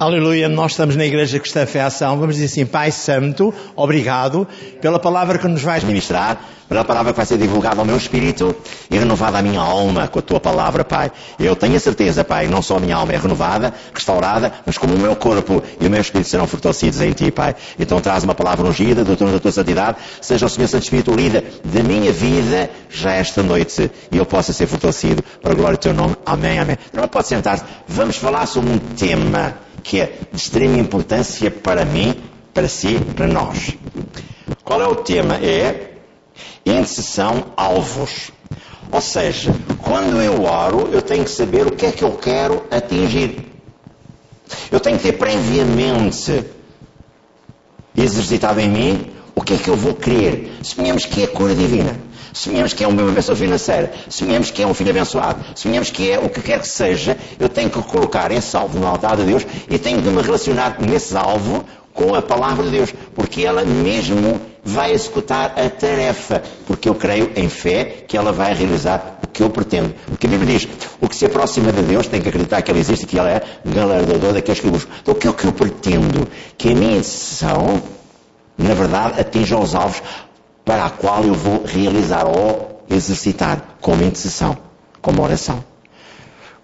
Aleluia, nós estamos na Igreja Cristã Fé Ação. Vamos dizer assim, Pai Santo, obrigado pela palavra que nos vais ministrar, pela palavra que vai ser divulgada ao meu espírito e renovada a minha alma com a tua palavra, Pai. Eu tenho a certeza, Pai, não só a minha alma é renovada, restaurada, mas como o meu corpo e o meu espírito serão fortalecidos em ti, Pai. Então traz uma palavra ungida, doutor da tua santidade, seja o Senhor Santo Espírito líder da minha vida já esta noite e eu possa ser fortalecido para a glória do teu nome. Amém, amém. Não pode sentar-se. Vamos falar sobre um tema que é de extrema importância para mim, para si, para nós. Qual é o tema? É intercessão alvos. Ou seja, quando eu oro, eu tenho que saber o que é que eu quero atingir. Eu tenho que ter previamente exercitado em mim o que é que eu vou querer. Suponhamos que é a cura divina. Sonhamos que é uma bênção financeira, sonhamos que é um filho abençoado, sonhamos que é o que quer que seja, eu tenho que colocar esse alvo no altar de Deus e tenho de me relacionar nesse alvo com a palavra de Deus, porque ela mesmo vai executar a tarefa, porque eu creio em fé que ela vai realizar o que eu pretendo. Porque a Bíblia diz, o que se aproxima de Deus tem que acreditar que ela existe que ela é galardador daqueles que buscam. Então o que é o que eu pretendo? Que a minha decisão, na verdade, atinja os alvos para a qual eu vou realizar ou exercitar como intercessão, como oração.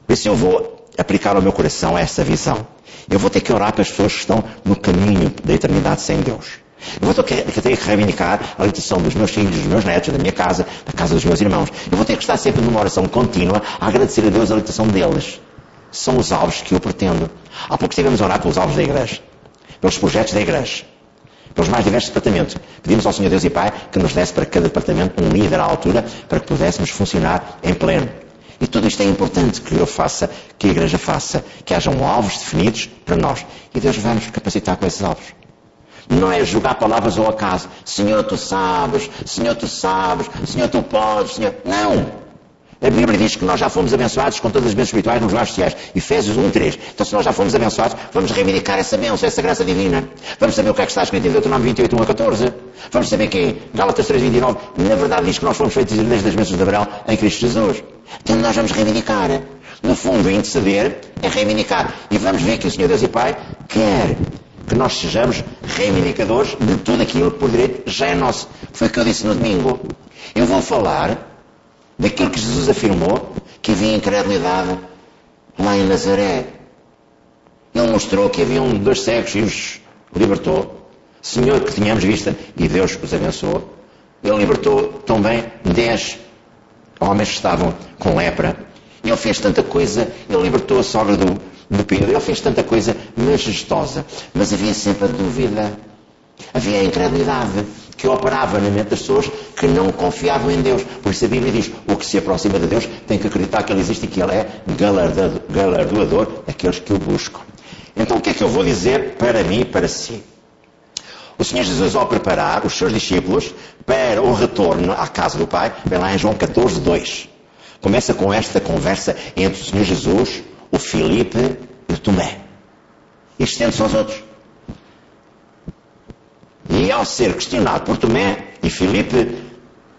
Por isso eu vou aplicar ao meu coração essa visão. Eu vou ter que orar para as pessoas que estão no caminho da eternidade sem Deus. Eu vou ter que, ter que reivindicar a libertação dos meus filhos, dos meus netos, da minha casa, da casa dos meus irmãos. Eu vou ter que estar sempre numa oração contínua a agradecer a Deus a libertação deles. São os alvos que eu pretendo. Há pouco estivemos a orar pelos alvos da igreja, pelos projetos da igreja pelos mais diversos departamentos. Pedimos ao Senhor Deus e Pai que nos desse para cada departamento um líder à altura para que pudéssemos funcionar em pleno. E tudo isto é importante que eu faça, que a Igreja faça, que hajam alvos definidos para nós. E Deus vai nos capacitar com esses alvos. Não é jogar palavras ao acaso. Senhor, tu sabes. Senhor, tu sabes. Senhor, tu podes. Senhor... Não. A Bíblia diz que nós já fomos abençoados com todas as bênçãos espirituais nos lares sociais. Efésios 1, 3. Então se nós já fomos abençoados, vamos reivindicar essa bênção, essa graça divina. Vamos saber o que é que está escrito em Deuteronômio 28, 1 a 14. Vamos saber que em Gálatas 3, 29, na verdade diz que nós fomos feitos desde as bênçãos de Abraão em Cristo Jesus. Então nós vamos reivindicar. No fundo, interceder é reivindicar. E vamos ver que o Senhor Deus e Pai quer que nós sejamos reivindicadores de tudo aquilo que por direito já é nosso. Foi o que eu disse no domingo. Eu vou falar daquilo que Jesus afirmou que havia incredulidade lá em Nazaré. Ele mostrou que havia um dois cegos e os libertou. Senhor, que tínhamos vista e Deus os abençoou. Ele libertou também dez homens que estavam com lepra. Ele fez tanta coisa, ele libertou a sogra do, do Pedro, ele fez tanta coisa majestosa, mas havia sempre a dúvida, havia a incredulidade que operava na mente das pessoas que não confiavam em Deus. Por isso a Bíblia diz: o que se aproxima de Deus tem que acreditar que Ele existe e que Ele é galardoador daqueles que o buscam. Então o que é que eu vou dizer para mim e para si? O Senhor Jesus, ao preparar os seus discípulos para o retorno à casa do Pai, vem lá em João 14, 2. Começa com esta conversa entre o Senhor Jesus, o Filipe e o Tomé. E estende-se aos outros. E ao ser questionado por Tomé e Filipe,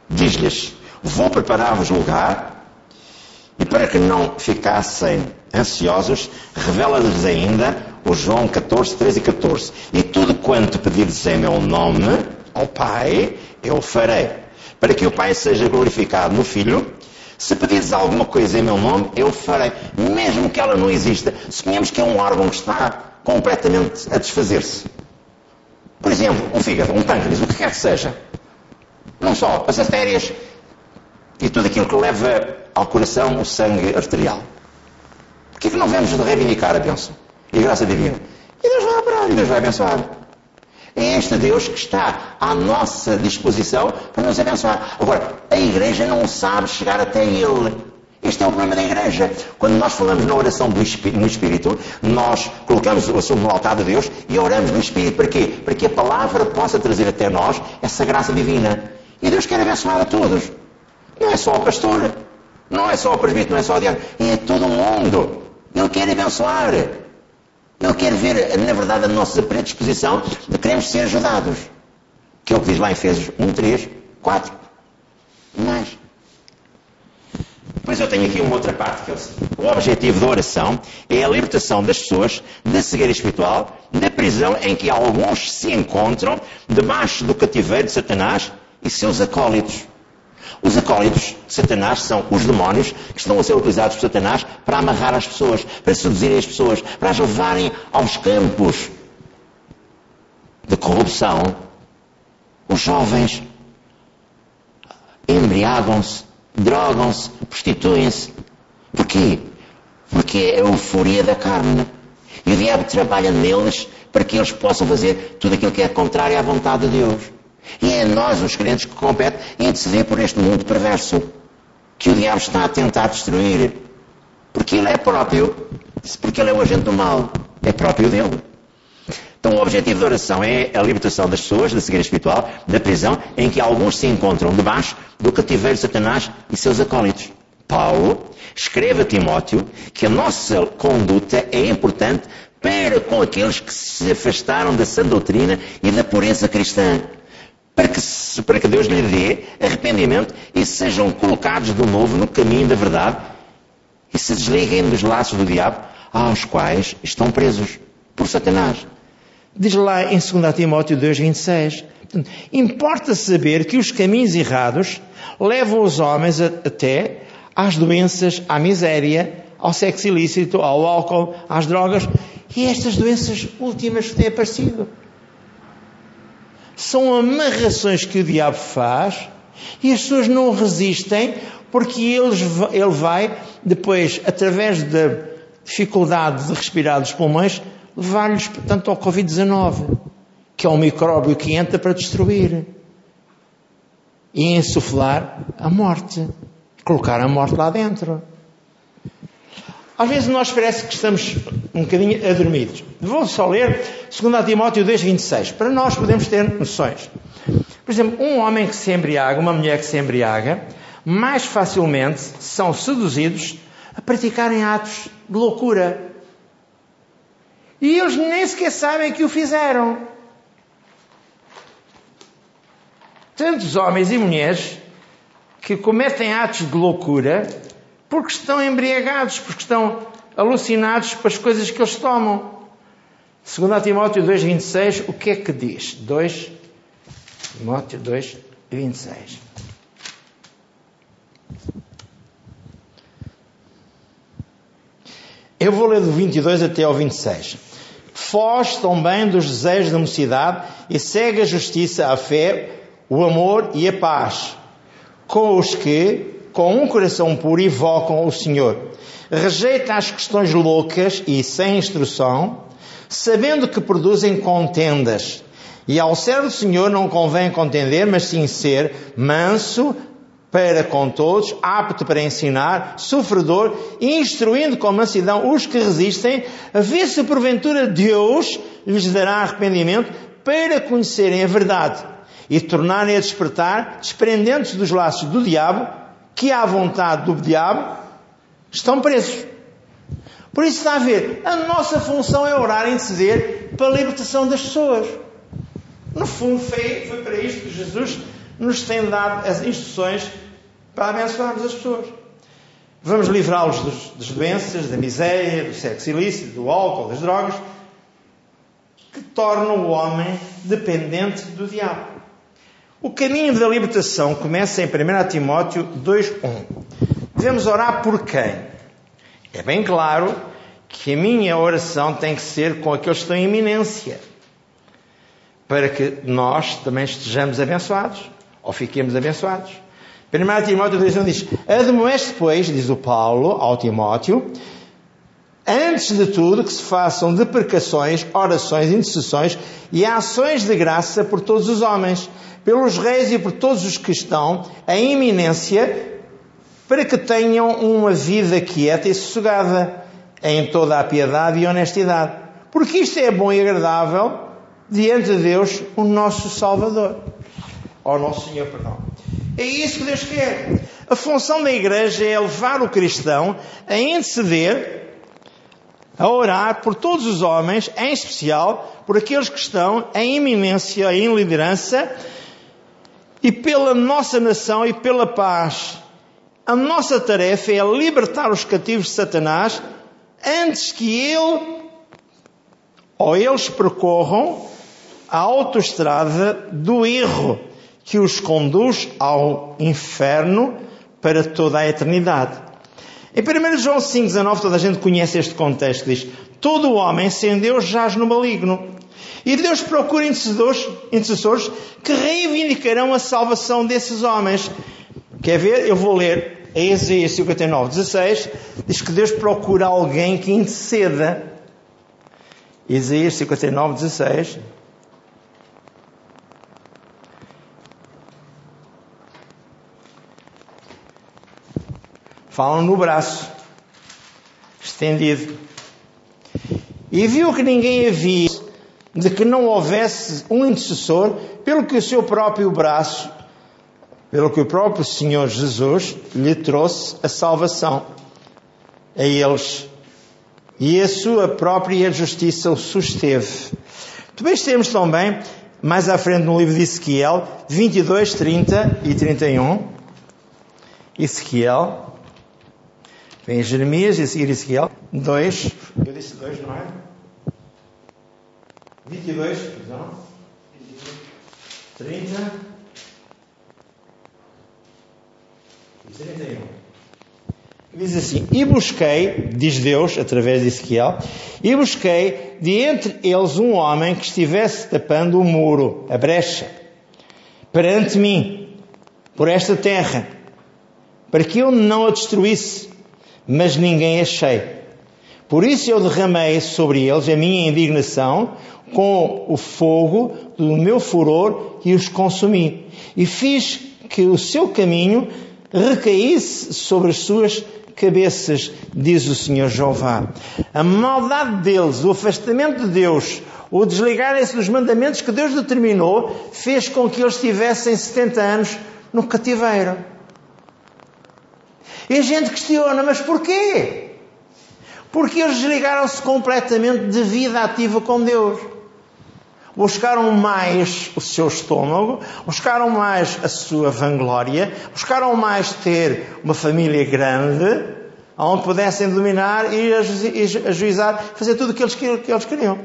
diz-lhes: Vou preparar-vos lugar, e para que não ficassem ansiosos, revela-lhes ainda o João 14, 13 e 14. E tudo quanto pedirdes em meu nome ao Pai, eu farei. Para que o Pai seja glorificado no Filho, se pedires alguma coisa em meu nome, eu farei. Mesmo que ela não exista, suponhamos que é um órgão que está completamente a desfazer-se. Por exemplo, um fígado, um pâncreas, o que quer que seja. Não só as artérias e tudo aquilo que leva ao coração o sangue arterial. Por que é que não vemos de reivindicar a bênção e a graça divina? E Deus vai operar, e Deus vai abençoar. É este Deus que está à nossa disposição para nos abençoar. Agora, a igreja não sabe chegar até Ele. Este é o problema da igreja. Quando nós falamos na oração no Espírito, nós colocamos o assunto no altar de Deus e oramos no Espírito. Para quê? Para que a palavra possa trazer até nós essa graça divina. E Deus quer abençoar a todos. Não é só o pastor, não é só o presbítero, não é só o diabo, é todo mundo. Ele quer abençoar. Ele quer ver, na verdade, a nossa predisposição de queremos ser ajudados. Que é o que diz lá em Efésios 1, 3, 4 e mais. Pois eu tenho aqui uma outra parte que é o seguinte. O objetivo da oração é a libertação das pessoas da cegueira espiritual, da prisão em que alguns se encontram debaixo do cativeiro de Satanás e seus acólitos. Os acólitos de Satanás são os demónios que estão a ser utilizados por Satanás para amarrar as pessoas, para seduzirem as pessoas, para as levarem aos campos de corrupção. Os jovens embriagam-se, drogam-se, prostituem-se. Porquê? Porque é a euforia da carne. E o diabo trabalha neles para que eles possam fazer tudo aquilo que é contrário à vontade de Deus. E é nós, os crentes, que compete interceder por este mundo perverso que o diabo está a tentar destruir. Porque ele é próprio, porque ele é o agente do mal, é próprio dele. Então o objetivo da oração é a libertação das pessoas da cegueira espiritual, da prisão, em que alguns se encontram debaixo do cativeiro de Satanás e seus acólitos. Paulo escreve a Timóteo que a nossa conduta é importante para com aqueles que se afastaram da sã doutrina e da pureza cristã para que, para que Deus lhe dê arrependimento e sejam colocados de novo no caminho da verdade e se desliguem dos laços do diabo aos quais estão presos por Satanás. Diz lá em 2 Timóteo 2,26. Importa saber que os caminhos errados levam os homens a, até às doenças, à miséria, ao sexo ilícito, ao álcool, às drogas, e estas doenças últimas têm aparecido são amarrações que o diabo faz e as pessoas não resistem porque eles, ele vai depois, através da dificuldade de respirar dos pulmões, levar-lhes, portanto, ao Covid-19, que é um micróbio que entra para destruir e insuflar a morte, colocar a morte lá dentro. Às vezes nós parece que estamos um bocadinho adormidos. Vou só ler 2 Timóteo 2,26, para nós podermos ter noções. Por exemplo, um homem que se embriaga, uma mulher que se embriaga, mais facilmente são seduzidos a praticarem atos de loucura. E eles nem sequer sabem que o fizeram. Tantos homens e mulheres que cometem atos de loucura porque estão embriagados, porque estão alucinados com as coisas que eles tomam. Segundo Timóteo 2,26, o que é que diz? 2, Timóteo 2, 26. Eu vou ler do 22 até ao 26. Foge também dos desejos da mocidade e segue a justiça, a fé, o amor e a paz, com os que, com um coração puro, invocam o Senhor. Rejeita as questões loucas e sem instrução, sabendo que produzem contendas. E ao servo do Senhor não convém contender, mas sim ser manso para com todos, apto para ensinar, sofredor, instruindo com mansidão os que resistem, a ver se porventura Deus lhes dará arrependimento para conhecerem a verdade e tornarem a despertar, desprendendo-se dos laços do diabo, que à vontade do diabo estão presos. Por isso está a ver, a nossa função é orar e interceder para a libertação das pessoas. No fundo, foi, foi para isto que Jesus nos tem dado as instruções para abençoarmos as pessoas. Vamos livrá-los das doenças, da miséria, do sexo ilícito, do álcool, das drogas, que tornam o homem dependente do diabo. O caminho da libertação começa em 1 Timóteo 2.1. Devemos orar por quem? É bem claro que a minha oração tem que ser com aqueles que estão em iminência, para que nós também estejamos abençoados, ou fiquemos abençoados. 1 Timóteo 2.1 diz, Admoeste, pois, diz o Paulo ao Timóteo, antes de tudo que se façam deprecações, orações, intercessões e ações de graça por todos os homens, pelos reis e por todos os que estão em iminência, para que tenham uma vida quieta e sossegada, em toda a piedade e honestidade. Porque isto é bom e agradável diante de Deus, o nosso Salvador. Ó nosso Senhor, perdão. É isso que Deus quer. A função da igreja é levar o cristão a interceder, a orar por todos os homens, em especial por aqueles que estão em iminência, em liderança, e pela nossa nação e pela paz a nossa tarefa é libertar os cativos de Satanás antes que ele ou eles percorram a autoestrada do erro que os conduz ao inferno para toda a eternidade. Em 1 João 5,19 toda a gente conhece este contexto, diz Todo homem sem Deus jaz no maligno. E Deus procura intercessores, intercessores que reivindicarão a salvação desses homens. Quer ver? Eu vou ler Isaías 59, 16. Diz que Deus procura alguém que interceda. Isaías 59, 16. Falam no braço estendido. E viu que ninguém havia de que não houvesse um intercessor, pelo que o seu próprio braço, pelo que o próprio Senhor Jesus lhe trouxe a salvação a eles. E a sua própria justiça o susteve. Depois temos também, mais à frente no livro de Ezequiel, 22, 30 e 31. Ezequiel. Vem Jeremias e Ezequiel. 2. Eu disse 2, não é? 22, perdão. 30 e 31. Diz assim: E busquei, diz Deus, através de Ezequiel, e busquei de entre eles um homem que estivesse tapando o muro, a brecha, perante mim, por esta terra, para que eu não a destruísse, mas ninguém achei. Por isso eu derramei sobre eles a minha indignação com o fogo do meu furor e os consumi. E fiz que o seu caminho recaísse sobre as suas cabeças, diz o Senhor Jeová. A maldade deles, o afastamento de Deus, o desligarem-se dos mandamentos que Deus determinou, fez com que eles tivessem 70 anos no cativeiro. E a gente questiona, mas porquê? Porque eles desligaram-se completamente de vida ativa com Deus. Buscaram mais o seu estômago, buscaram mais a sua vanglória, buscaram mais ter uma família grande, onde pudessem dominar e ajuizar, fazer tudo o que eles, que eles queriam.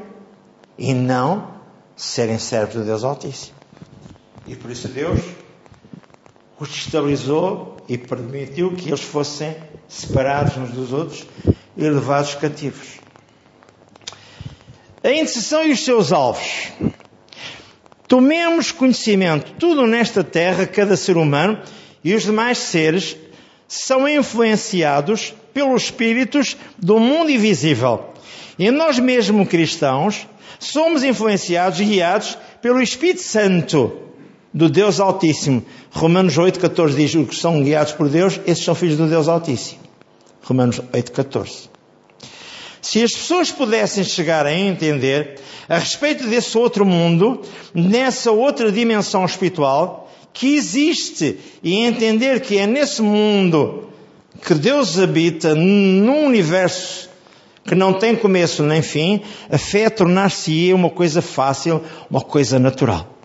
E não serem servos de Deus Altíssimo. E por isso Deus os estabilizou e permitiu que eles fossem separados uns dos outros e levados cativos. A intercessão e os seus alvos. Tomemos conhecimento, tudo nesta terra, cada ser humano e os demais seres são influenciados pelos espíritos do mundo invisível. E nós mesmos cristãos somos influenciados e guiados pelo Espírito Santo do Deus Altíssimo. Romanos 8, 14 diz: os que são guiados por Deus, esses são filhos do Deus Altíssimo. Romanos 8, 14. Se as pessoas pudessem chegar a entender a respeito desse outro mundo, nessa outra dimensão espiritual, que existe, e entender que é nesse mundo que Deus habita, num universo que não tem começo nem fim, a fé tornar-se uma coisa fácil, uma coisa natural.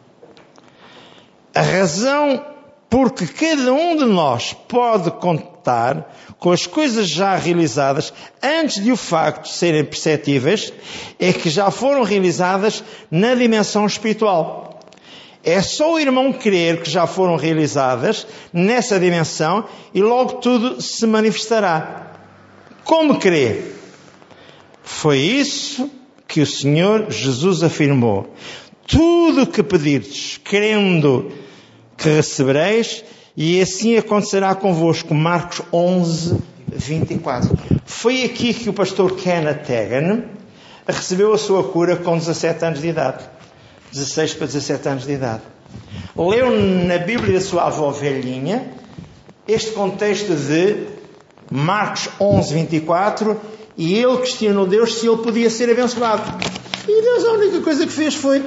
A razão porque cada um de nós pode contar com as coisas já realizadas antes de o facto serem perceptíveis, é que já foram realizadas na dimensão espiritual. É só o irmão crer que já foram realizadas nessa dimensão e logo tudo se manifestará. Como crer? Foi isso que o Senhor Jesus afirmou. Tudo o que pedirdes, crendo que recebereis, e assim acontecerá convosco. Marcos 11, 24. Foi aqui que o pastor Kenneth Tegan recebeu a sua cura com 17 anos de idade. 16 para 17 anos de idade. Leu na Bíblia da sua avó velhinha este contexto de Marcos 11, 24 e ele questionou Deus se ele podia ser abençoado. E Deus a única coisa que fez foi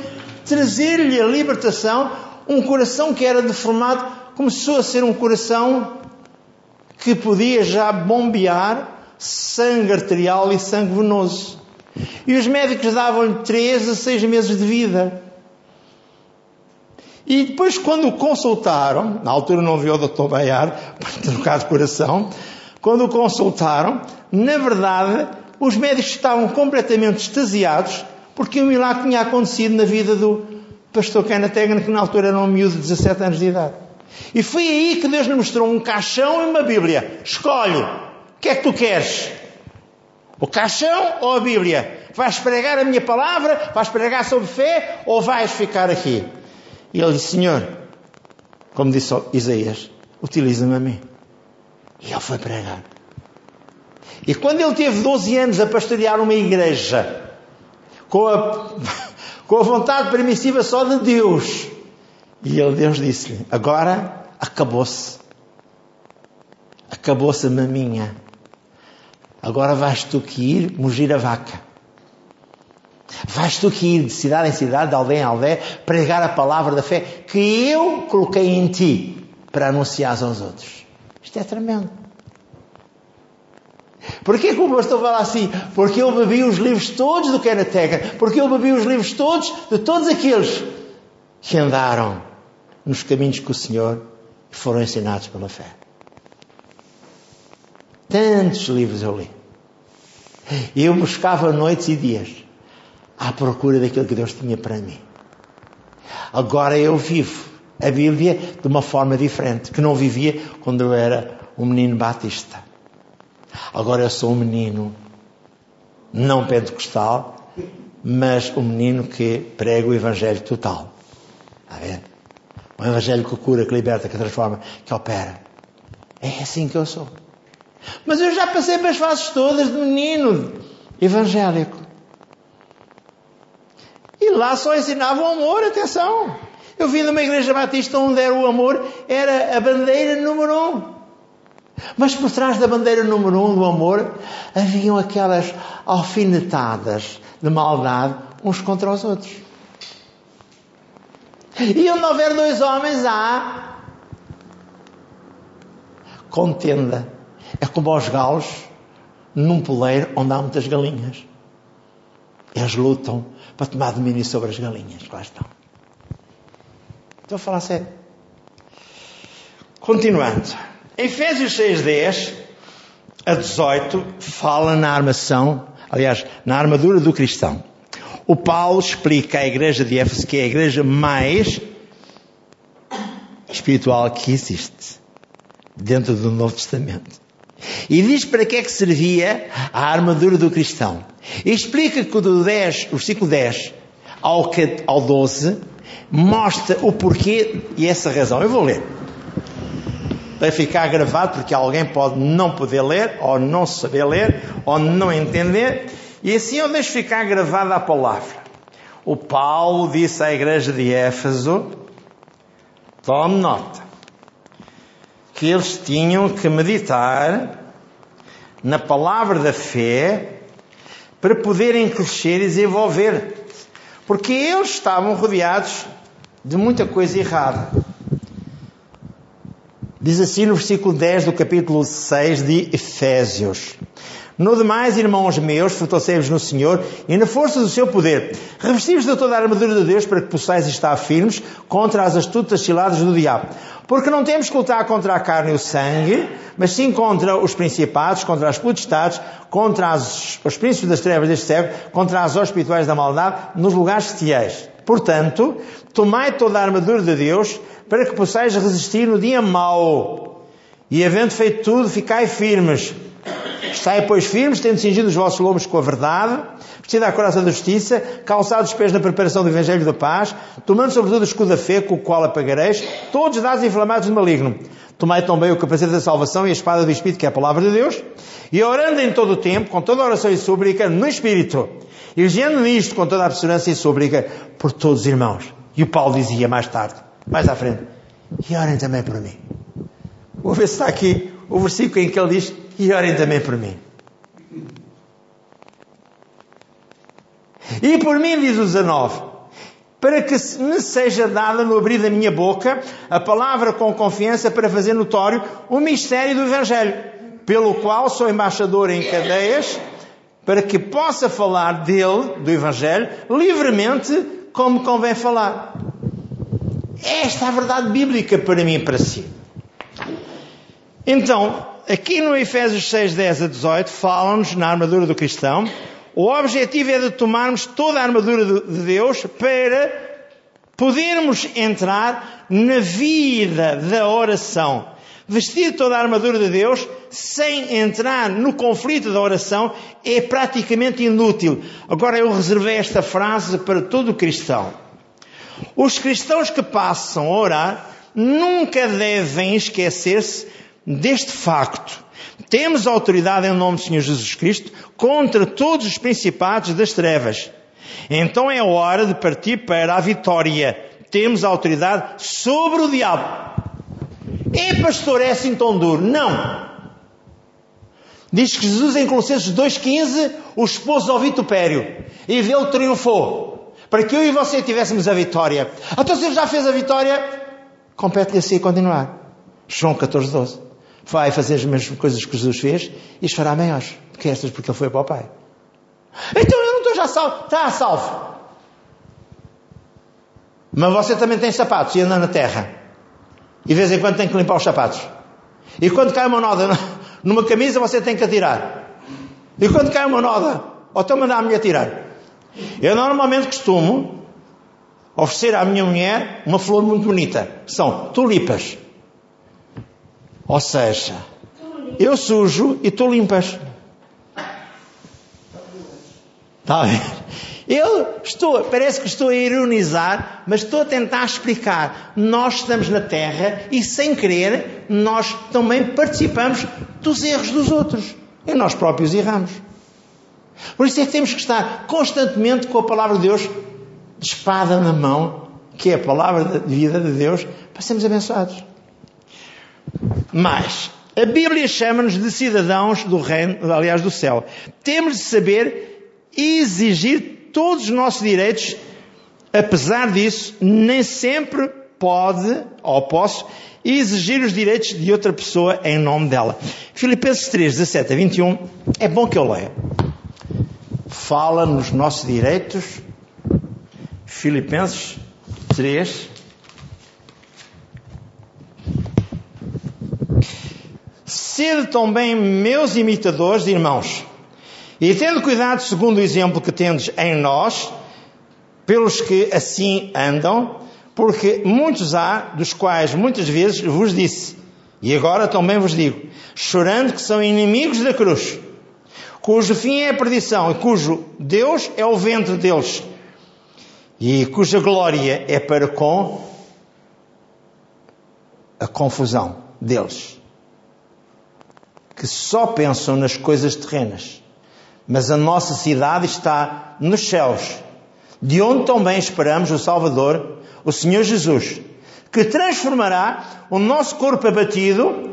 trazer-lhe a libertação um coração que era deformado começou a ser um coração que podia já bombear sangue arterial e sangue venoso. E os médicos davam-lhe 3 a 6 meses de vida. E depois, quando o consultaram, na altura não viu o Dr. Baiar, para trocar de coração, quando o consultaram, na verdade, os médicos estavam completamente extasiados porque um milagre tinha acontecido na vida do pastor Cana Tegan, que na altura era um miúdo de 17 anos de idade. E foi aí que Deus lhe mostrou um caixão e uma Bíblia. Escolhe, o que é que tu queres? O caixão ou a Bíblia? Vais pregar a minha palavra? Vais pregar sobre fé? Ou vais ficar aqui? E ele disse: Senhor, como disse Isaías, utiliza-me a mim. E ele foi pregar. E quando ele teve 12 anos a pastorear uma igreja, com a, com a vontade permissiva só de Deus, e ele, Deus disse-lhe: Agora acabou-se. Acabou-se a maminha. Agora vais tu que ir mugir a vaca. Vais tu que ir de cidade em cidade, de aldeia em aldeia, pregar a palavra da fé que eu coloquei em ti para anunciar aos outros. Isto é tremendo. Porquê que o pastor fala assim? Porque eu bebi os livros todos do Kenneth. Porque eu bebi os livros todos de todos aqueles que andaram nos caminhos que o Senhor foram ensinados pela fé. Tantos livros eu li. E eu buscava noites e dias à procura daquilo que Deus tinha para mim. Agora eu vivo a Bíblia de uma forma diferente, que não vivia quando eu era um menino batista. Agora eu sou um menino não pentecostal, mas um menino que prega o Evangelho total. Está ver? Um Evangelho que cura, que liberta, que transforma, que opera. É assim que eu sou. Mas eu já passei pelas fases todas de menino evangélico. E lá só ensinava o amor, atenção. Eu vim de uma igreja batista onde era o amor, era a bandeira número um. Mas por trás da bandeira número um do amor haviam aquelas alfinetadas de maldade uns contra os outros. E onde houver dois homens há contenda. É como aos galos num poleiro onde há muitas galinhas. Eles lutam para tomar domínio sobre as galinhas lá estão. Estou a falar sério. Continuando. Efésios 6, 10 a 18 fala na armação, aliás, na armadura do cristão. O Paulo explica à igreja de Éfeso que é a igreja mais espiritual que existe dentro do Novo Testamento. E diz para que é que servia a armadura do cristão. E explica que do 10, o versículo 10 ao, ao 12 mostra o porquê e essa razão. Eu vou ler. Vai ficar gravado porque alguém pode não poder ler, ou não saber ler, ou não entender. E assim eu deixo ficar gravada a palavra. O Paulo disse à igreja de Éfeso, tome nota, que eles tinham que meditar na palavra da fé para poderem crescer e desenvolver. Porque eles estavam rodeados de muita coisa errada. Diz assim no versículo 10 do capítulo 6 de Efésios. No demais, irmãos meus, fortalecei-vos no Senhor e na força do seu poder. Revestivos de toda a armadura de Deus para que possais estar firmes contra as astutas ciladas do diabo. Porque não temos que lutar contra a carne e o sangue, mas sim contra os principados, contra as potestades, contra as, os príncipes das trevas deste século, contra as espirituais da maldade, nos lugares celestiais. Portanto, tomai toda a armadura de Deus para que possais resistir no dia mau. E havendo feito tudo, ficai firmes. Estai, pois, firmes, tendo cingido os vossos lombos com a verdade, vestida a coração da justiça, calçados os pés na preparação do Evangelho da paz, tomando sobretudo o escudo da fé, com o qual apagareis, todos dados inflamados do maligno. Tomai também o capacete da salvação e a espada do Espírito, que é a palavra de Deus, e orando em todo o tempo, com toda a oração e súplica, no Espírito, e vigiando nisto com toda a abstinência e súplica, por todos os irmãos. E o Paulo dizia mais tarde, mais à frente, e orem também por mim. Vou ver se está aqui o versículo em que ele diz, e orem também por mim. E por mim, diz o 19, para que me seja dada no abrir da minha boca a palavra com confiança para fazer notório o mistério do Evangelho, pelo qual sou embaixador em cadeias, para que possa falar dele, do Evangelho, livremente, como convém falar. Esta é a verdade bíblica para mim e para si. Então, aqui no Efésios 6, 10 a 18, falam-nos na armadura do cristão. O objetivo é de tomarmos toda a armadura de Deus para podermos entrar na vida da oração. Vestir toda a armadura de Deus sem entrar no conflito da oração é praticamente inútil. Agora eu reservei esta frase para todo cristão. Os cristãos que passam a orar nunca devem esquecer-se deste facto. Temos autoridade em nome do Senhor Jesus Cristo contra todos os principados das trevas. Então é hora de partir para a vitória. Temos autoridade sobre o diabo. É pastor, é assim tão duro? Não. Diz que Jesus em Colossenses 2,15 o esposo ao vitupério e dele triunfou. Para que eu e você tivéssemos a vitória. Então se ele já fez a vitória, compete-lhe a si continuar. João 14, 12. Vai fazer as mesmas coisas que Jesus fez e as fará maiores. Porque estas porque ele foi para o Pai. Então eu não estou já salvo. Está salvo. Mas você também tem sapatos e anda na terra. E de vez em quando tem que limpar os sapatos. E quando cai uma noda numa camisa, você tem que atirar. E quando cai uma noda, ou então mandar a mulher tirar. Eu normalmente costumo oferecer à minha mulher uma flor muito bonita. São tulipas. Ou seja, eu sujo e tu limpas. Está a ver? Eu estou, parece que estou a ironizar, mas estou a tentar explicar. Nós estamos na Terra e, sem querer, nós também participamos dos erros dos outros. E nós próprios erramos. Por isso é que temos que estar constantemente com a palavra de Deus de espada na mão, que é a palavra de vida de Deus, para sermos abençoados. Mas, a Bíblia chama-nos de cidadãos do reino, aliás, do céu. Temos de saber exigir todos os nossos direitos, apesar disso, nem sempre pode ou posso exigir os direitos de outra pessoa em nome dela. Filipenses 3, 17 a 21, é bom que eu leia. Fala nos nossos direitos. Filipenses 3. Sede também meus imitadores, irmãos e tendo cuidado segundo o exemplo que tendes em nós, pelos que assim andam, porque muitos há, dos quais muitas vezes vos disse, e agora também vos digo, chorando que são inimigos da cruz, cujo fim é a perdição e cujo Deus é o ventre deles, e cuja glória é para com a confusão deles, que só pensam nas coisas terrenas mas a nossa cidade está nos céus, de onde também esperamos o Salvador, o Senhor Jesus, que transformará o nosso corpo abatido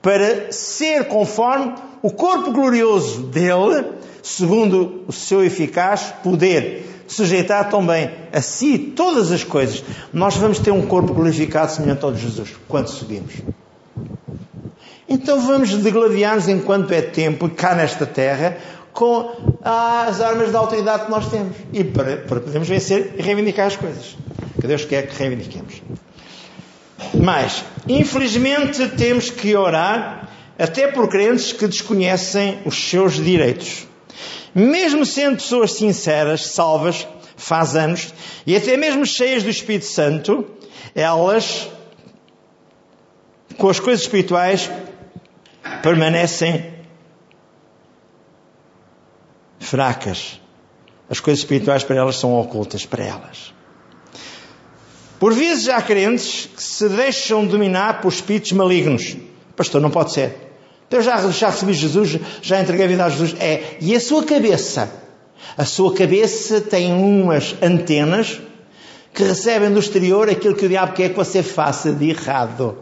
para ser conforme o corpo glorioso dele, segundo o seu eficaz poder, sujeitar também a si todas as coisas. Nós vamos ter um corpo glorificado semelhante ao de Jesus, quando subimos. Então vamos degladiar-nos enquanto é tempo, cá nesta terra, com as armas da autoridade que nós temos. E para, para podermos vencer e reivindicar as coisas que Deus quer que reivindiquemos. Mas, infelizmente, temos que orar até por crentes que desconhecem os seus direitos. Mesmo sendo pessoas sinceras, salvas, faz anos, e até mesmo cheias do Espírito Santo, elas, com as coisas espirituais, permanecem fracas. As coisas espirituais para elas são ocultas para elas. Por vezes há crentes que se deixam dominar por espíritos malignos. Pastor, não pode ser. Eu já, já recebi Jesus, já entreguei a vida a Jesus. É, e a sua cabeça? A sua cabeça tem umas antenas que recebem do exterior aquilo que o diabo quer que você faça de errado.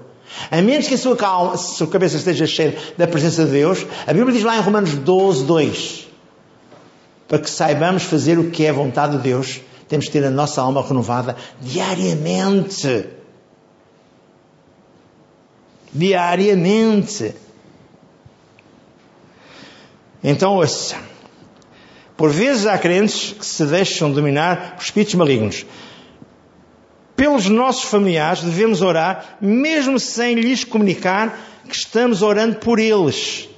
A menos que a sua, calma, sua cabeça esteja cheia da presença de Deus, a Bíblia diz lá em Romanos 12, 2: para que saibamos fazer o que é vontade de Deus, temos que ter a nossa alma renovada diariamente. Diariamente. Então, ouça. Por vezes há crentes que se deixam dominar por espíritos malignos. Pelos nossos familiares devemos orar, mesmo sem lhes comunicar que estamos orando por eles.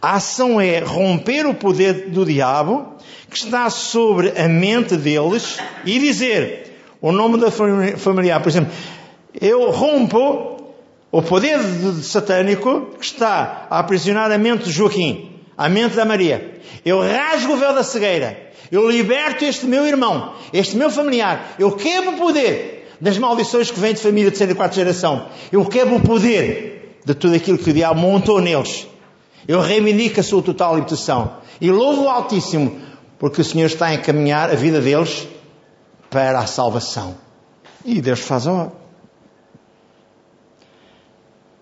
A ação é romper o poder do diabo que está sobre a mente deles e dizer o nome da familiar, por exemplo, eu rompo o poder satânico que está a aprisionar a mente de Joaquim, a mente da Maria. Eu rasgo o véu da cegueira. Eu liberto este meu irmão, este meu familiar. Eu quebro o poder das maldições que vêm de família de terceira e quarta geração. Eu quebro o poder de tudo aquilo que o diabo montou neles. Eu reivindico a sua total libertação. E louvo o Altíssimo, porque o Senhor está a encaminhar a vida deles para a salvação. E Deus faz a hora.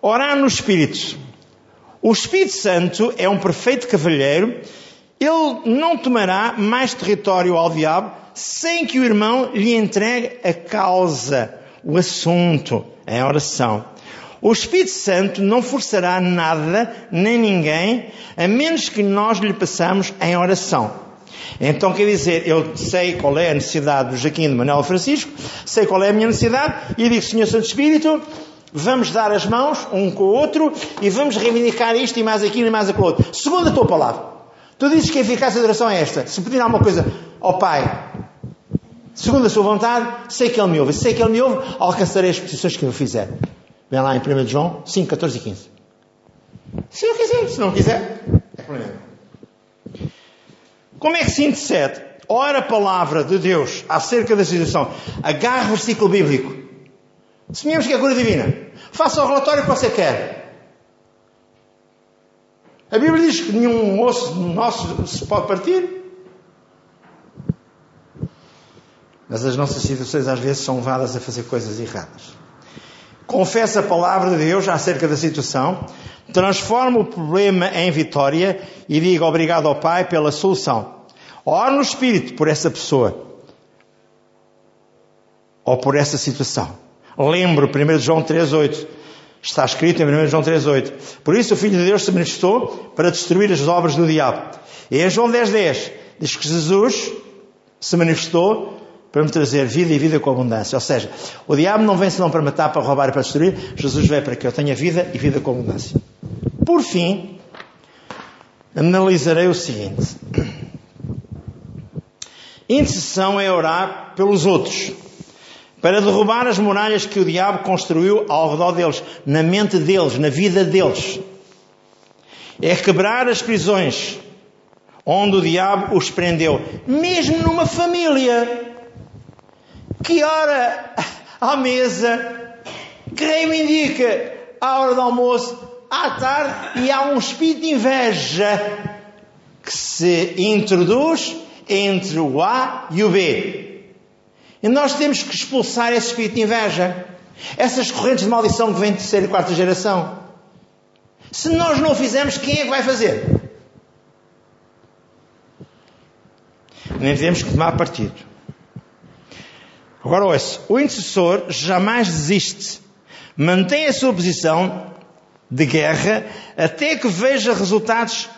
Orar no Espírito. O Espírito Santo é um perfeito cavalheiro. Ele não tomará mais território ao diabo sem que o irmão lhe entregue a causa, o assunto, a oração. O Espírito Santo não forçará nada nem ninguém, a menos que nós lhe passamos em oração. Então quer dizer, eu sei qual é a necessidade do Jaquim de Manuel Francisco, sei qual é a minha necessidade, e digo, Senhor Santo Espírito, Vamos dar as mãos um com o outro e vamos reivindicar isto e mais aquilo e mais aquilo outro. Segundo a tua palavra. Tu dizes que a eficácia da oração é esta. Se pedir alguma coisa ao Pai, segundo a sua vontade, sei que Ele me ouve. Sei que Ele me ouve, alcançarei as petições que eu fizer. Vem lá em 1 João 5, 14 e 15. Se eu quiser, se não quiser, é problema. Como é que se intercede? Ora a palavra de Deus acerca da situação. Agarra o versículo bíblico. Sonhamos que é a cura divina. Faça o relatório que você quer. A Bíblia diz que nenhum osso nosso se pode partir. Mas as nossas situações às vezes são levadas a fazer coisas erradas. Confessa a palavra de Deus acerca da situação, transforma o problema em vitória e diga obrigado ao Pai pela solução. Ora no Espírito por essa pessoa ou por essa situação. Lembro, 1 João 3,8. Está escrito em 1 João 3,8. Por isso o Filho de Deus se manifestou para destruir as obras do diabo. E em João 10,10 10, diz que Jesus se manifestou para me trazer vida e vida com abundância. Ou seja, o diabo não vem senão para matar, para roubar e para destruir. Jesus veio para que eu tenha vida e vida com abundância. Por fim, analisarei o seguinte. Intercessão é orar pelos outros para derrubar as muralhas que o diabo construiu ao redor deles, na mente deles, na vida deles. É quebrar as prisões onde o diabo os prendeu, mesmo numa família que ora à mesa, que reivindica a hora do almoço, à tarde, e há um espírito de inveja que se introduz entre o A e o B. E nós temos que expulsar esse espírito de inveja. Essas correntes de maldição que vêm de terceira e quarta geração. Se nós não o fizermos, quem é que vai fazer? Nem temos que tomar partido. Agora ouça, o intercessor jamais desiste. Mantém a sua posição de guerra até que veja resultados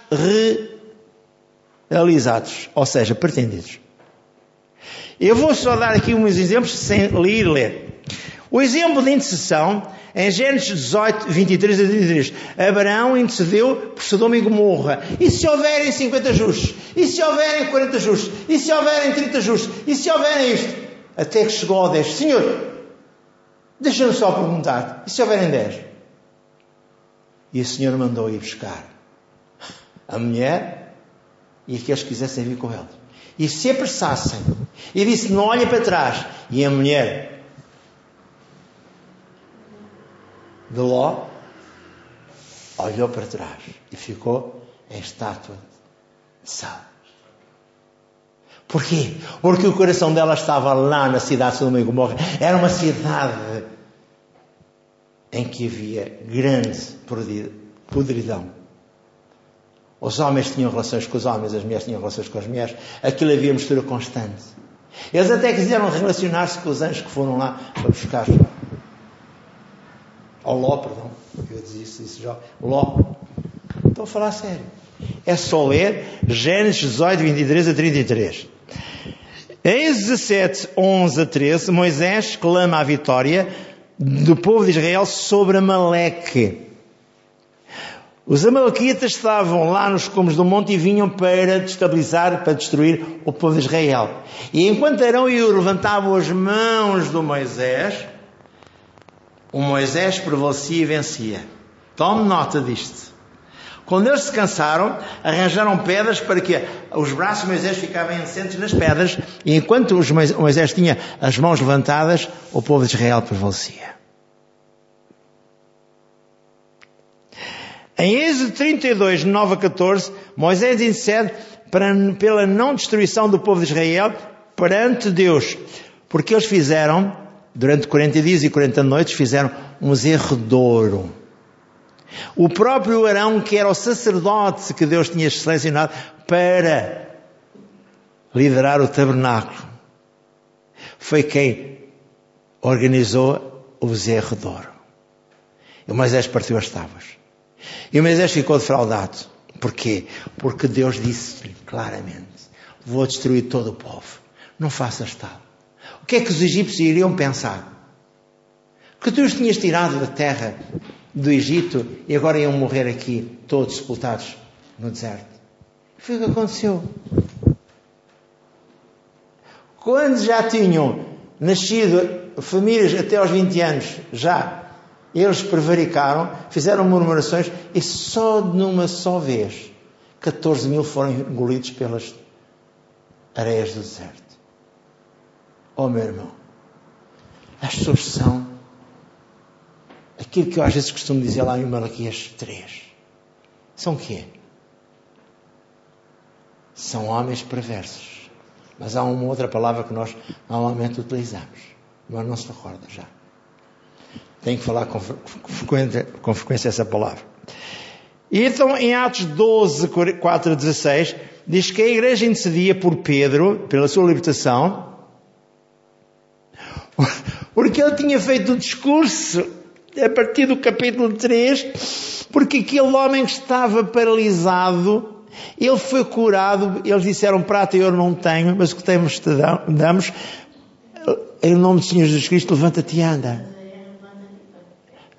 realizados, ou seja, pretendidos. Eu vou só dar aqui uns exemplos sem ler e ler. O exemplo de intercessão, em Gênesis 18, 23 a 33, Abraão intercedeu por Sodoma e Gomorra. E se houverem 50 justos? E se houverem 40 justos? E se houverem 30 justos? E se houverem isto? Até que chegou ao 10. Senhor, deixa-me só perguntar. E se houverem 10? E o Senhor mandou ir buscar a mulher e aqueles que quisessem vir com ele e se apressassem. E disse: Não olhem para trás. E a mulher de Ló olhou para trás e ficou em estátua de sal. Porquê? Porque o coração dela estava lá na cidade de Sodoma e Gomorra. Era uma cidade em que havia grande podridão. Os homens tinham relações com os homens, as mulheres tinham relações com as mulheres. Aquilo havia mistura constante. Eles até quiseram relacionar-se com os anjos que foram lá para buscar. Ao Ló, perdão. Eu disse isso, disse já. Ló. Estou a falar sério. É só ler Gênesis 18, 23 a 33. Em 17, 11 a 13, Moisés clama a vitória do povo de Israel sobre Amaleque. Os amalequitas estavam lá nos cumes do monte e vinham para destabilizar, para destruir o povo de Israel. E enquanto Arão e Ur levantavam as mãos do Moisés, o Moisés prevalecia e vencia. Tome nota disto. Quando eles se cansaram, arranjaram pedras para que os braços de Moisés ficavam assentes nas pedras, e enquanto Moisés tinha as mãos levantadas, o povo de Israel prevalecia. Em Êxodo 32, 9 a 14, Moisés intercede pela não destruição do povo de Israel perante Deus, porque eles fizeram, durante 40 dias e 40 noites, fizeram um zerredouro. O próprio Arão, que era o sacerdote que Deus tinha selecionado para liderar o tabernáculo, foi quem organizou o zerredouro. E Moisés partiu as tábuas. E o Moisés ficou defraudado. Porquê? Porque Deus disse-lhe claramente: Vou destruir todo o povo. Não faças tal. O que é que os egípcios iriam pensar? Que tu os tinhas tirado da terra do Egito e agora iam morrer aqui, todos sepultados no deserto. Foi o que aconteceu. Quando já tinham nascido famílias até aos 20 anos, já eles prevaricaram, fizeram murmurações e só numa só vez 14 mil foram engolidos pelas areias do deserto. Oh meu irmão, as pessoas são aquilo que eu às vezes costumo dizer lá em Malaquias 3. São o quê? São homens perversos. Mas há uma outra palavra que nós normalmente utilizamos, mas não se recorda já. Tenho que falar com frequência, com frequência essa palavra. E então, em Atos 12, 4 a 16, diz que a igreja intercedia por Pedro, pela sua libertação, porque ele tinha feito o discurso a partir do capítulo 3, porque aquele homem que estava paralisado, ele foi curado, eles disseram prata e ouro não tenho, mas o que temos te damos, em nome do Senhor Jesus Cristo, levanta-te e anda.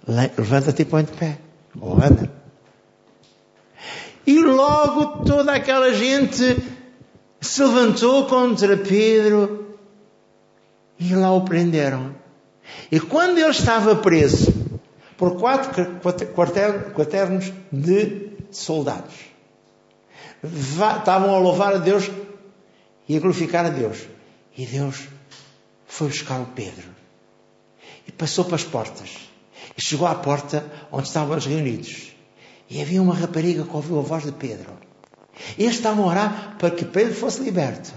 Levanta-te e põe de pé. Ou anda. E logo toda aquela gente se levantou contra Pedro e lá o prenderam. E quando ele estava preso por quatro quaternos de soldados, estavam a louvar a Deus e a glorificar a Deus. E Deus foi buscar o Pedro e passou para as portas. E chegou à porta onde estavam reunidos. E havia uma rapariga que ouviu a voz de Pedro. Eles estavam a orar para que Pedro fosse liberto.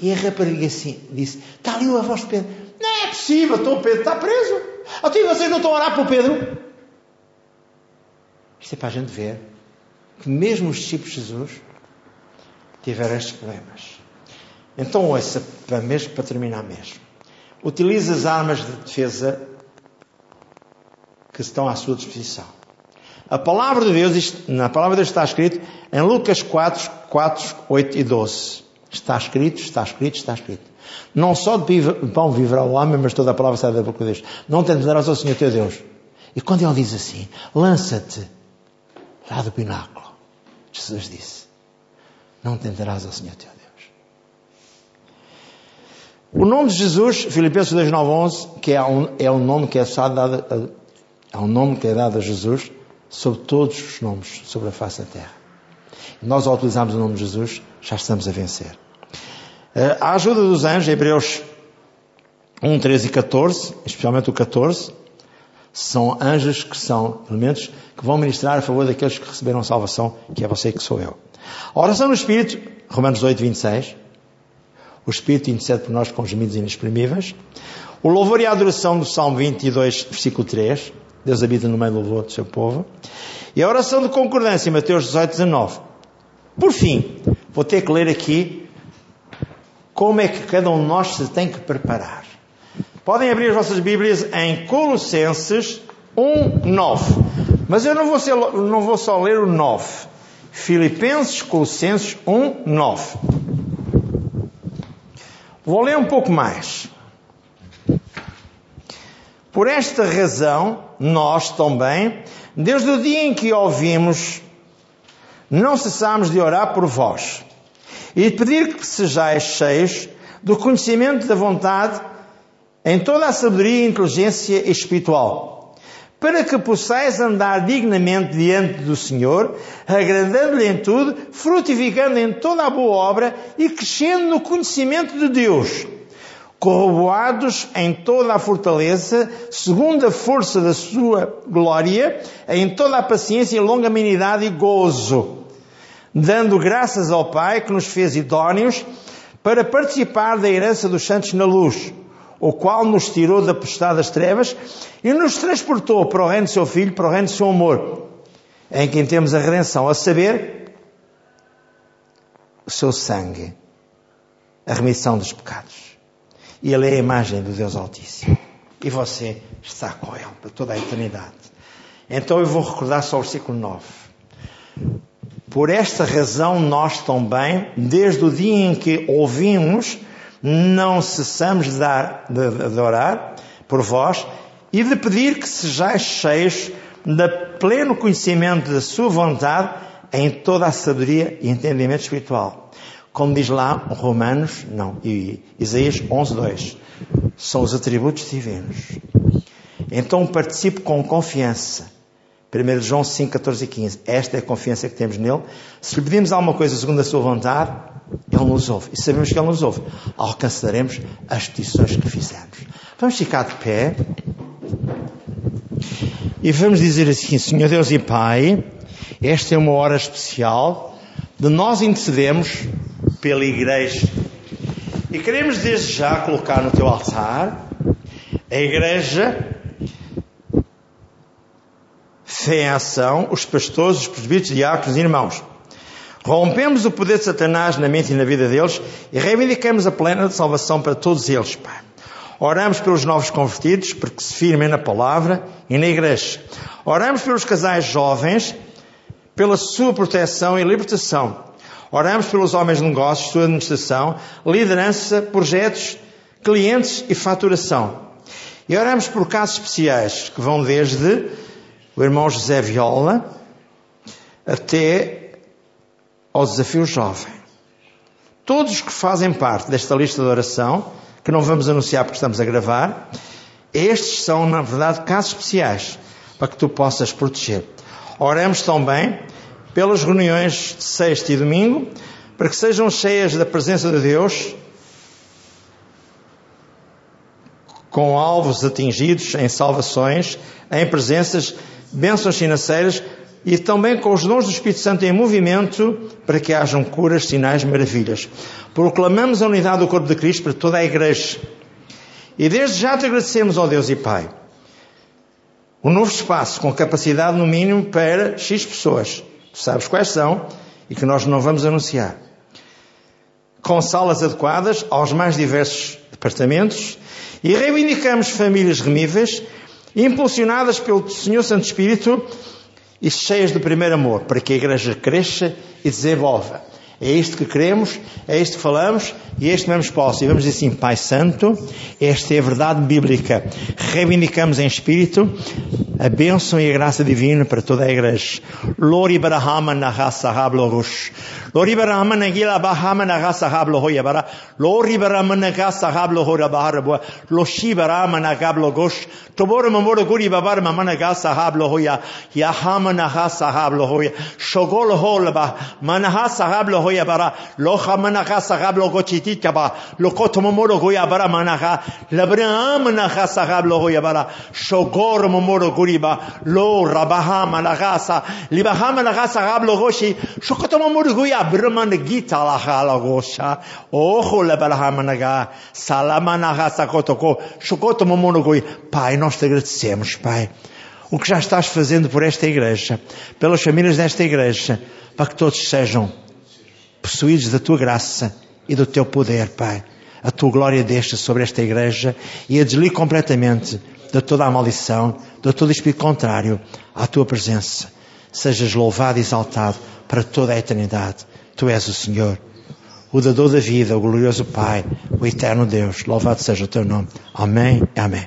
E a rapariga assim, disse: Está ali a voz de Pedro. Não é possível, estou, Pedro está preso. Até vocês não estão a orar para o Pedro? Isto é para a gente ver que mesmo os discípulos de Jesus tiveram estes problemas. Então, ouça, para, mesmo, para terminar mesmo. Utilize as armas de defesa que estão à sua disposição. A palavra de Deus, na palavra de Deus está escrito em Lucas 4, 4, 8 e 12. Está escrito, está escrito, está escrito. Não só de pão viverá o homem, mas toda a palavra sai da boca de Deus. Não tentarás ao Senhor teu Deus. E quando ele diz assim, lança-te lá do pináculo, Jesus disse, não tentarás ao Senhor teu Deus. O nome de Jesus, Filipenses 2, 9, 11, que é um, é um nome que é só dado Há um nome que é dado a Jesus sobre todos os nomes sobre a face da terra. Nós, ao utilizarmos o nome de Jesus, já estamos a vencer. Eh, a ajuda dos anjos, Hebreus 1, 13 e 14, especialmente o 14, são anjos que são elementos que vão ministrar a favor daqueles que receberam salvação, que é você que sou eu. A oração no Espírito, Romanos 8, 26. O Espírito intercede por nós com gemidos inexprimíveis. O louvor e a adoração do Salmo 22, versículo 3. Deus habita no meio do louvor do seu povo. E a oração de concordância, Mateus 18, 19. Por fim, vou ter que ler aqui como é que cada um de nós se tem que preparar. Podem abrir as vossas Bíblias em Colossenses 1, 9. Mas eu não vou, ser, não vou só ler o 9. Filipenses, Colossenses 1, 9. Vou ler um pouco mais. Por esta razão, nós também, desde o dia em que ouvimos, não cessamos de orar por vós e de pedir que sejais cheios do conhecimento da vontade em toda a sabedoria e inteligência espiritual, para que possais andar dignamente diante do Senhor, agradando-lhe em tudo, frutificando em toda a boa obra e crescendo no conhecimento de Deus corroboados em toda a fortaleza, segundo a força da sua glória, em toda a paciência e longanimidade e gozo, dando graças ao Pai que nos fez idóneos para participar da herança dos santos na luz, o qual nos tirou da postada das trevas e nos transportou para o reino do seu Filho, para o reino do seu amor, em quem temos a redenção, a saber, o seu sangue, a remissão dos pecados. E ele é a imagem do Deus Altíssimo. E você está com ele para toda a eternidade. Então eu vou recordar só o versículo 9. Por esta razão nós também, desde o dia em que ouvimos, não cessamos de, dar, de, de orar por vós e de pedir que sejais cheios de pleno conhecimento da sua vontade em toda a sabedoria e entendimento espiritual como diz lá Romanos, não, e Isaías 11, 2. São os atributos divinos. Então participe com confiança. 1 João 5, 14 e 15. Esta é a confiança que temos nele. Se lhe pedimos alguma coisa segundo a sua vontade, ele nos ouve. E sabemos que ele nos ouve. Alcançaremos as petições que fizemos. Vamos ficar de pé. E vamos dizer assim, Senhor Deus e Pai, esta é uma hora especial de nós intercedemos pela igreja. E queremos desde já colocar no teu altar a igreja, fé ação, os pastores, os presbíteros, diáconos e irmãos. Rompemos o poder de Satanás na mente e na vida deles e reivindicamos a plena salvação para todos eles, Pai. Oramos pelos novos convertidos, porque se firmem na palavra e na igreja. Oramos pelos casais jovens, pela sua proteção e libertação. Oramos pelos homens de negócios, sua administração, liderança, projetos, clientes e faturação. E oramos por casos especiais que vão desde o irmão José Viola até ao desafio jovem. Todos os que fazem parte desta lista de oração, que não vamos anunciar porque estamos a gravar, estes são, na verdade, casos especiais para que tu possas proteger. Oramos também pelas reuniões de sexta e domingo, para que sejam cheias da presença de Deus, com alvos atingidos em salvações, em presenças, bênçãos financeiras e também com os dons do Espírito Santo em movimento para que hajam curas, sinais, maravilhas. Proclamamos a unidade do corpo de Cristo para toda a igreja. E desde já te agradecemos, ó Deus e Pai, um novo espaço com capacidade no mínimo para X pessoas Sabes quais são e que nós não vamos anunciar. Com salas adequadas aos mais diversos departamentos e reivindicamos famílias remíveis, impulsionadas pelo Senhor Santo Espírito e cheias do primeiro amor, para que a igreja cresça e desenvolva. É isto que queremos, é isto que falamos e é isto que vamos posse. E vamos dizer assim, Pai Santo, esta é a verdade bíblica. Reivindicamos em espírito A bênção e a graça divina para toda a igreja. Lori Barahama na raça Rablo Rush. Lori Barahama na Gila Bahama na raça Rablo Hoyabara. Lori Barahama na raça Rablo Horabarabua. Loshi Barahama na Rablo Gush. Tobor Mamoro Guri Babar Mamana Gasa Rablo Hoya. Yahama na raça Rablo Hoya. Shogol Holba. Manahasa Rablo Hoyabara. Loha Manahasa Rablo Gochitikaba. Lokoto Mamoro Goyabara Manaha. Labrahama na raça Rablo Hoyabara. Shogor Mamoro Guri lo rabaha managasa libaha managasa sagab lo goshi shokotomomoro goya brman gita la hala gosha ojo la balaha managa salamana rasa kotoko shokotomomoro goya pai nós te agradecemos pai o que já estás fazendo por esta igreja, pelas famílias desta igreja, para que todos sejam possuídos da tua graça e do teu poder, Pai. A tua glória deixa sobre esta igreja e a desligue completamente de toda a maldição, de todo espírito contrário à tua presença. Sejas louvado e exaltado para toda a eternidade. Tu és o Senhor, o dador da vida, o glorioso Pai, o eterno Deus. Louvado seja o teu nome. Amém. Amém.